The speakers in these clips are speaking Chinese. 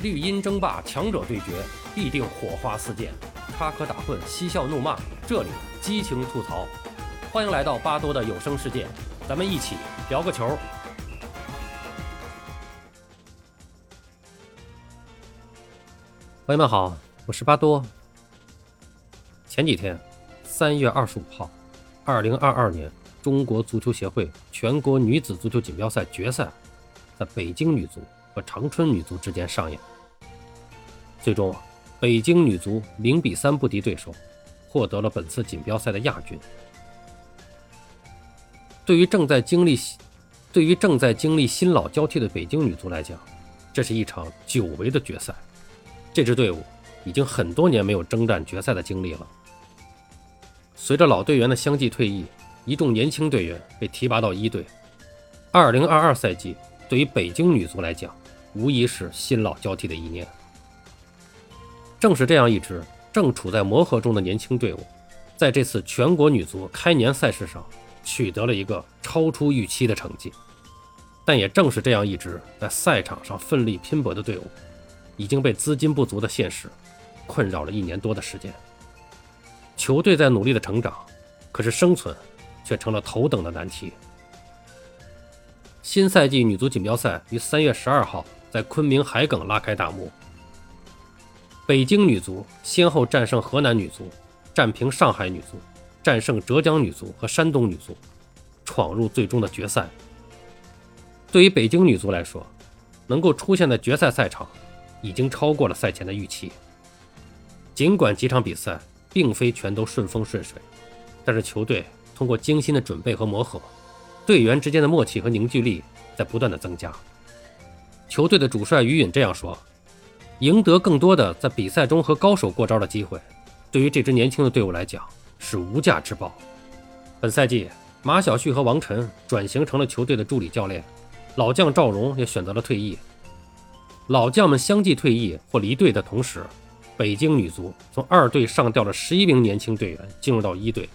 绿茵争霸，强者对决，必定火花四溅；插科打诨，嬉笑怒骂，这里激情吐槽。欢迎来到巴多的有声世界，咱们一起聊个球。朋友们好，我是巴多。前几天，三月二十五号，二零二二年中国足球协会全国女子足球锦标赛决赛，在北京女足和长春女足之间上演。最终，北京女足零比三不敌对手，获得了本次锦标赛的亚军。对于正在经历，对于正在经历新老交替的北京女足来讲，这是一场久违的决赛。这支队伍已经很多年没有征战决赛的经历了。随着老队员的相继退役，一众年轻队员被提拔到一队。二零二二赛季对于北京女足来讲，无疑是新老交替的一年。正是这样一支正处在磨合中的年轻队伍，在这次全国女足开年赛事上取得了一个超出预期的成绩。但也正是这样一支在赛场上奋力拼搏的队伍，已经被资金不足的现实困扰了一年多的时间。球队在努力的成长，可是生存却成了头等的难题。新赛季女足锦标赛于三月十二号在昆明海埂拉开大幕。北京女足先后战胜河南女足，战平上海女足，战胜浙江女足和山东女足，闯入最终的决赛。对于北京女足来说，能够出现在决赛赛场，已经超过了赛前的预期。尽管几场比赛并非全都顺风顺水，但是球队通过精心的准备和磨合，队员之间的默契和凝聚力在不断的增加。球队的主帅于允这样说。赢得更多的在比赛中和高手过招的机会，对于这支年轻的队伍来讲是无价之宝。本赛季，马晓旭和王晨转型成了球队的助理教练，老将赵荣也选择了退役。老将们相继退役或离队的同时，北京女足从二队上调了十一名年轻队员进入到一队，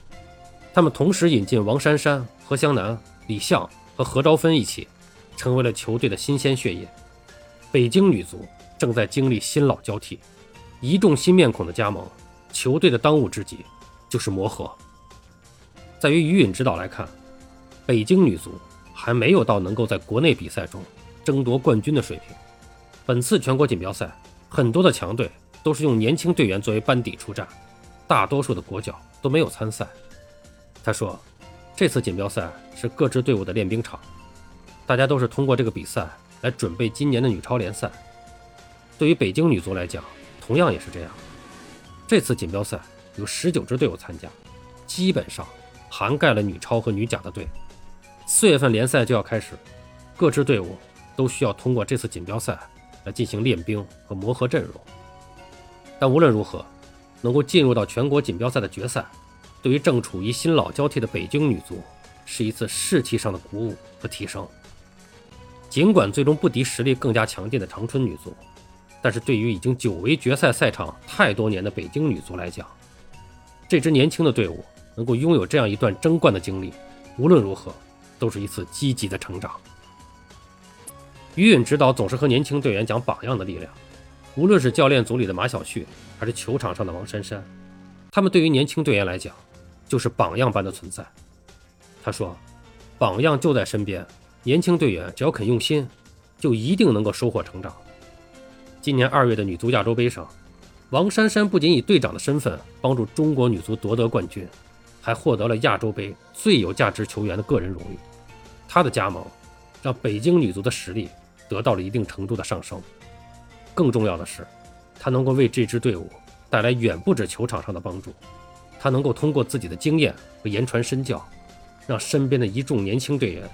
他们同时引进王珊珊、何湘南、李相和何昭芬一起，成为了球队的新鲜血液。北京女足。正在经历新老交替，一众新面孔的加盟，球队的当务之急就是磨合。在于于允指导来看，北京女足还没有到能够在国内比赛中争夺冠军的水平。本次全国锦标赛，很多的强队都是用年轻队员作为班底出战，大多数的国脚都没有参赛。他说，这次锦标赛是各支队伍的练兵场，大家都是通过这个比赛来准备今年的女超联赛。对于北京女足来讲，同样也是这样。这次锦标赛有十九支队伍参加，基本上涵盖了女超和女甲的队。四月份联赛就要开始，各支队伍都需要通过这次锦标赛来进行练兵和磨合阵容。但无论如何，能够进入到全国锦标赛的决赛，对于正处于新老交替的北京女足，是一次士气上的鼓舞和提升。尽管最终不敌实力更加强劲的长春女足。但是对于已经久违决赛赛场太多年的北京女足来讲，这支年轻的队伍能够拥有这样一段争冠的经历，无论如何都是一次积极的成长。于允指导总是和年轻队员讲榜样的力量，无论是教练组里的马晓旭，还是球场上的王珊珊，他们对于年轻队员来讲就是榜样般的存在。他说：“榜样就在身边，年轻队员只要肯用心，就一定能够收获成长。”今年二月的女足亚洲杯上，王珊珊不仅以队长的身份帮助中国女足夺得冠军，还获得了亚洲杯最有价值球员的个人荣誉。她的加盟，让北京女足的实力得到了一定程度的上升。更重要的是，她能够为这支队伍带来远不止球场上的帮助。她能够通过自己的经验和言传身教，让身边的一众年轻队员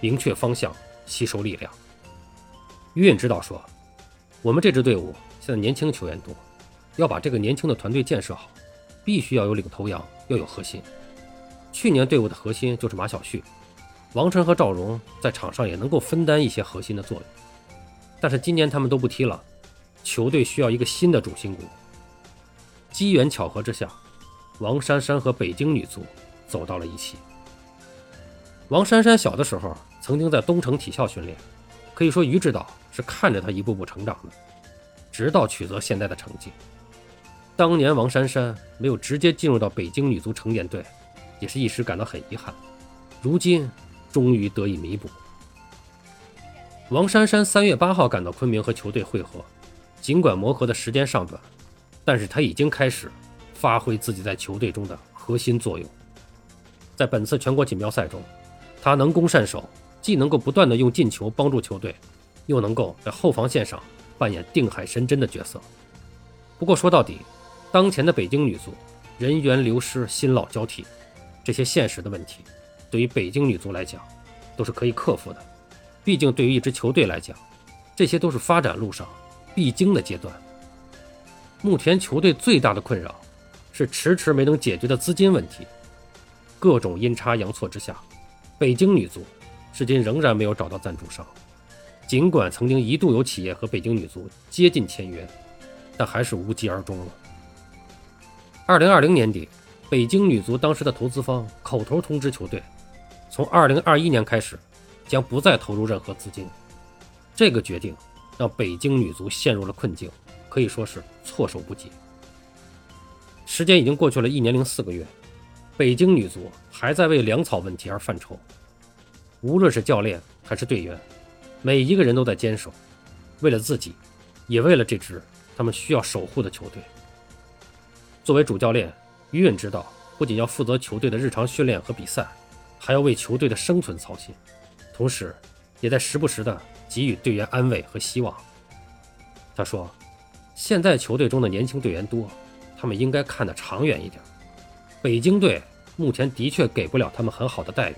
明确方向，吸收力量。于允指导说。我们这支队伍现在年轻球员多，要把这个年轻的团队建设好，必须要有领头羊，要有核心。去年队伍的核心就是马晓旭、王晨和赵荣，在场上也能够分担一些核心的作用。但是今年他们都不踢了，球队需要一个新的主心骨。机缘巧合之下，王珊珊和北京女足走到了一起。王珊珊小的时候曾经在东城体校训练。可以说，于指导是看着他一步步成长的。直到取得现在的成绩。当年王珊珊没有直接进入到北京女足成年队，也是一时感到很遗憾。如今终于得以弥补。王珊珊三月八号赶到昆明和球队会合，尽管磨合的时间尚短，但是她已经开始发挥自己在球队中的核心作用。在本次全国锦标赛中，她能攻善守，既能够不断的用进球帮助球队，又能够在后防线上扮演定海神针的角色。不过说到底，当前的北京女足人员流失、新老交替，这些现实的问题，对于北京女足来讲，都是可以克服的。毕竟，对于一支球队来讲，这些都是发展路上必经的阶段。目前球队最大的困扰是迟迟没能解决的资金问题。各种阴差阳错之下，北京女足至今仍然没有找到赞助商。尽管曾经一度有企业和北京女足接近签约，但还是无疾而终了。二零二零年底，北京女足当时的投资方口头通知球队，从二零二一年开始，将不再投入任何资金。这个决定让北京女足陷入了困境，可以说是措手不及。时间已经过去了一年零四个月，北京女足还在为粮草问题而犯愁。无论是教练还是队员，每一个人都在坚守，为了自己，也为了这支他们需要守护的球队。作为主教练，于允知道，不仅要负责球队的日常训练和比赛，还要为球队的生存操心，同时，也在时不时的给予队员安慰和希望。他说：“现在球队中的年轻队员多，他们应该看得长远一点。北京队目前的确给不了他们很好的待遇，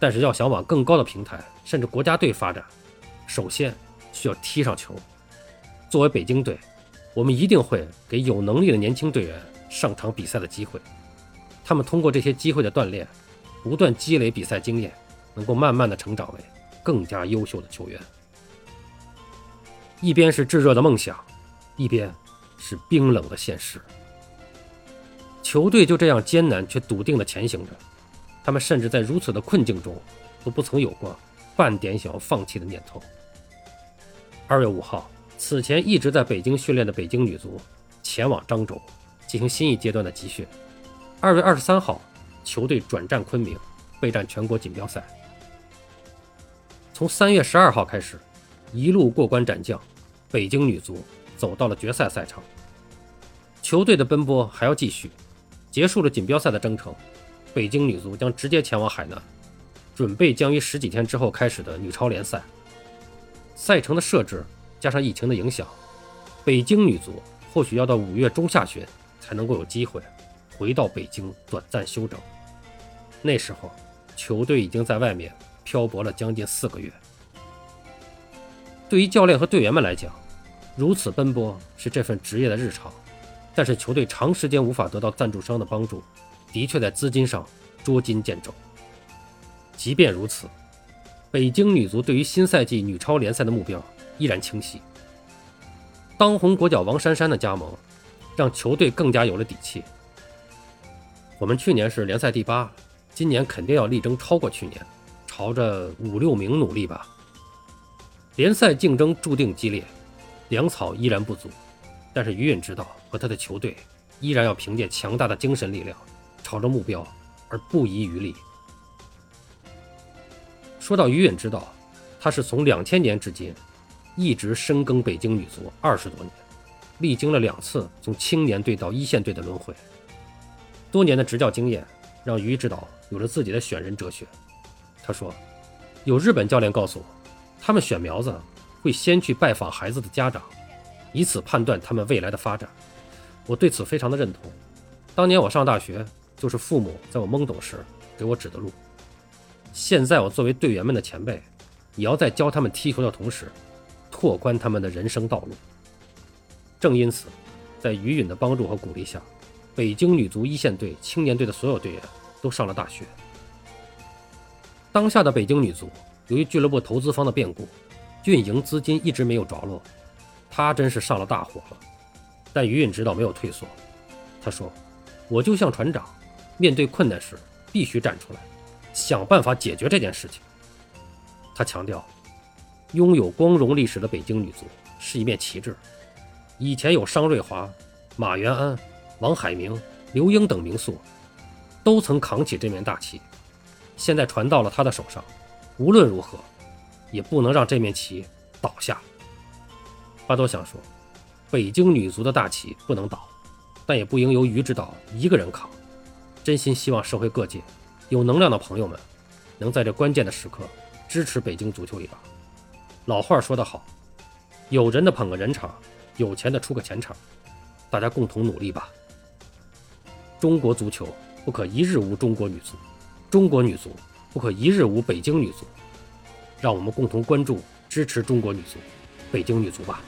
但是要想往更高的平台，甚至国家队发展，首先需要踢上球。作为北京队。”我们一定会给有能力的年轻队员上场比赛的机会，他们通过这些机会的锻炼，不断积累比赛经验，能够慢慢的成长为更加优秀的球员。一边是炙热的梦想，一边是冰冷的现实。球队就这样艰难却笃定的前行着，他们甚至在如此的困境中，都不曾有过半点想要放弃的念头。二月五号。此前一直在北京训练的北京女足前往漳州进行新一阶段的集训。二月二十三号，球队转战昆明备战全国锦标赛。从三月十二号开始，一路过关斩将，北京女足走到了决赛赛场。球队的奔波还要继续。结束了锦标赛的征程，北京女足将直接前往海南，准备将于十几天之后开始的女超联赛。赛程的设置。加上疫情的影响，北京女足或许要到五月中下旬才能够有机会回到北京短暂休整。那时候，球队已经在外面漂泊了将近四个月。对于教练和队员们来讲，如此奔波是这份职业的日常。但是，球队长时间无法得到赞助商的帮助，的确在资金上捉襟见肘。即便如此，北京女足对于新赛季女超联赛的目标。依然清晰。当红国脚王珊珊的加盟，让球队更加有了底气。我们去年是联赛第八，今年肯定要力争超过去年，朝着五六名努力吧。联赛竞争注定激烈，粮草依然不足，但是于允知道和他的球队依然要凭借强大的精神力量，朝着目标而不遗余力。说到于允知道，他是从两千年至今。一直深耕北京女足二十多年，历经了两次从青年队到一线队的轮回，多年的执教经验让于指导有了自己的选人哲学。他说：“有日本教练告诉我，他们选苗子会先去拜访孩子的家长，以此判断他们未来的发展。我对此非常的认同。当年我上大学，就是父母在我懵懂时给我指的路。现在我作为队员们的前辈，也要在教他们踢球的同时。”拓宽他们的人生道路。正因此，在于允的帮助和鼓励下，北京女足一线队、青年队的所有队员都上了大学。当下的北京女足，由于俱乐部投资方的变故，运营资金一直没有着落，她真是上了大火了。但于允指导没有退缩，他说：“我就像船长，面对困难时必须站出来，想办法解决这件事情。”他强调。拥有光荣历史的北京女足是一面旗帜，以前有商瑞华、马元安、王海明、刘英等名宿，都曾扛起这面大旗，现在传到了他的手上，无论如何，也不能让这面旗倒下。巴多想说，北京女足的大旗不能倒，但也不应由于指导一个人扛。真心希望社会各界有能量的朋友们，能在这关键的时刻支持北京足球一把。老话说得好，有人的捧个人场，有钱的出个钱场，大家共同努力吧。中国足球不可一日无中国女足，中国女足不可一日无北京女足。让我们共同关注、支持中国女足、北京女足吧。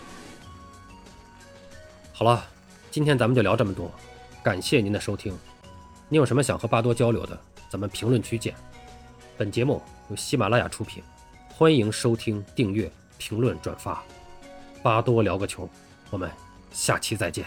好了，今天咱们就聊这么多，感谢您的收听。你有什么想和巴多交流的，咱们评论区见。本节目由喜马拉雅出品，欢迎收听、订阅、评论、转发。巴多聊个球，我们下期再见。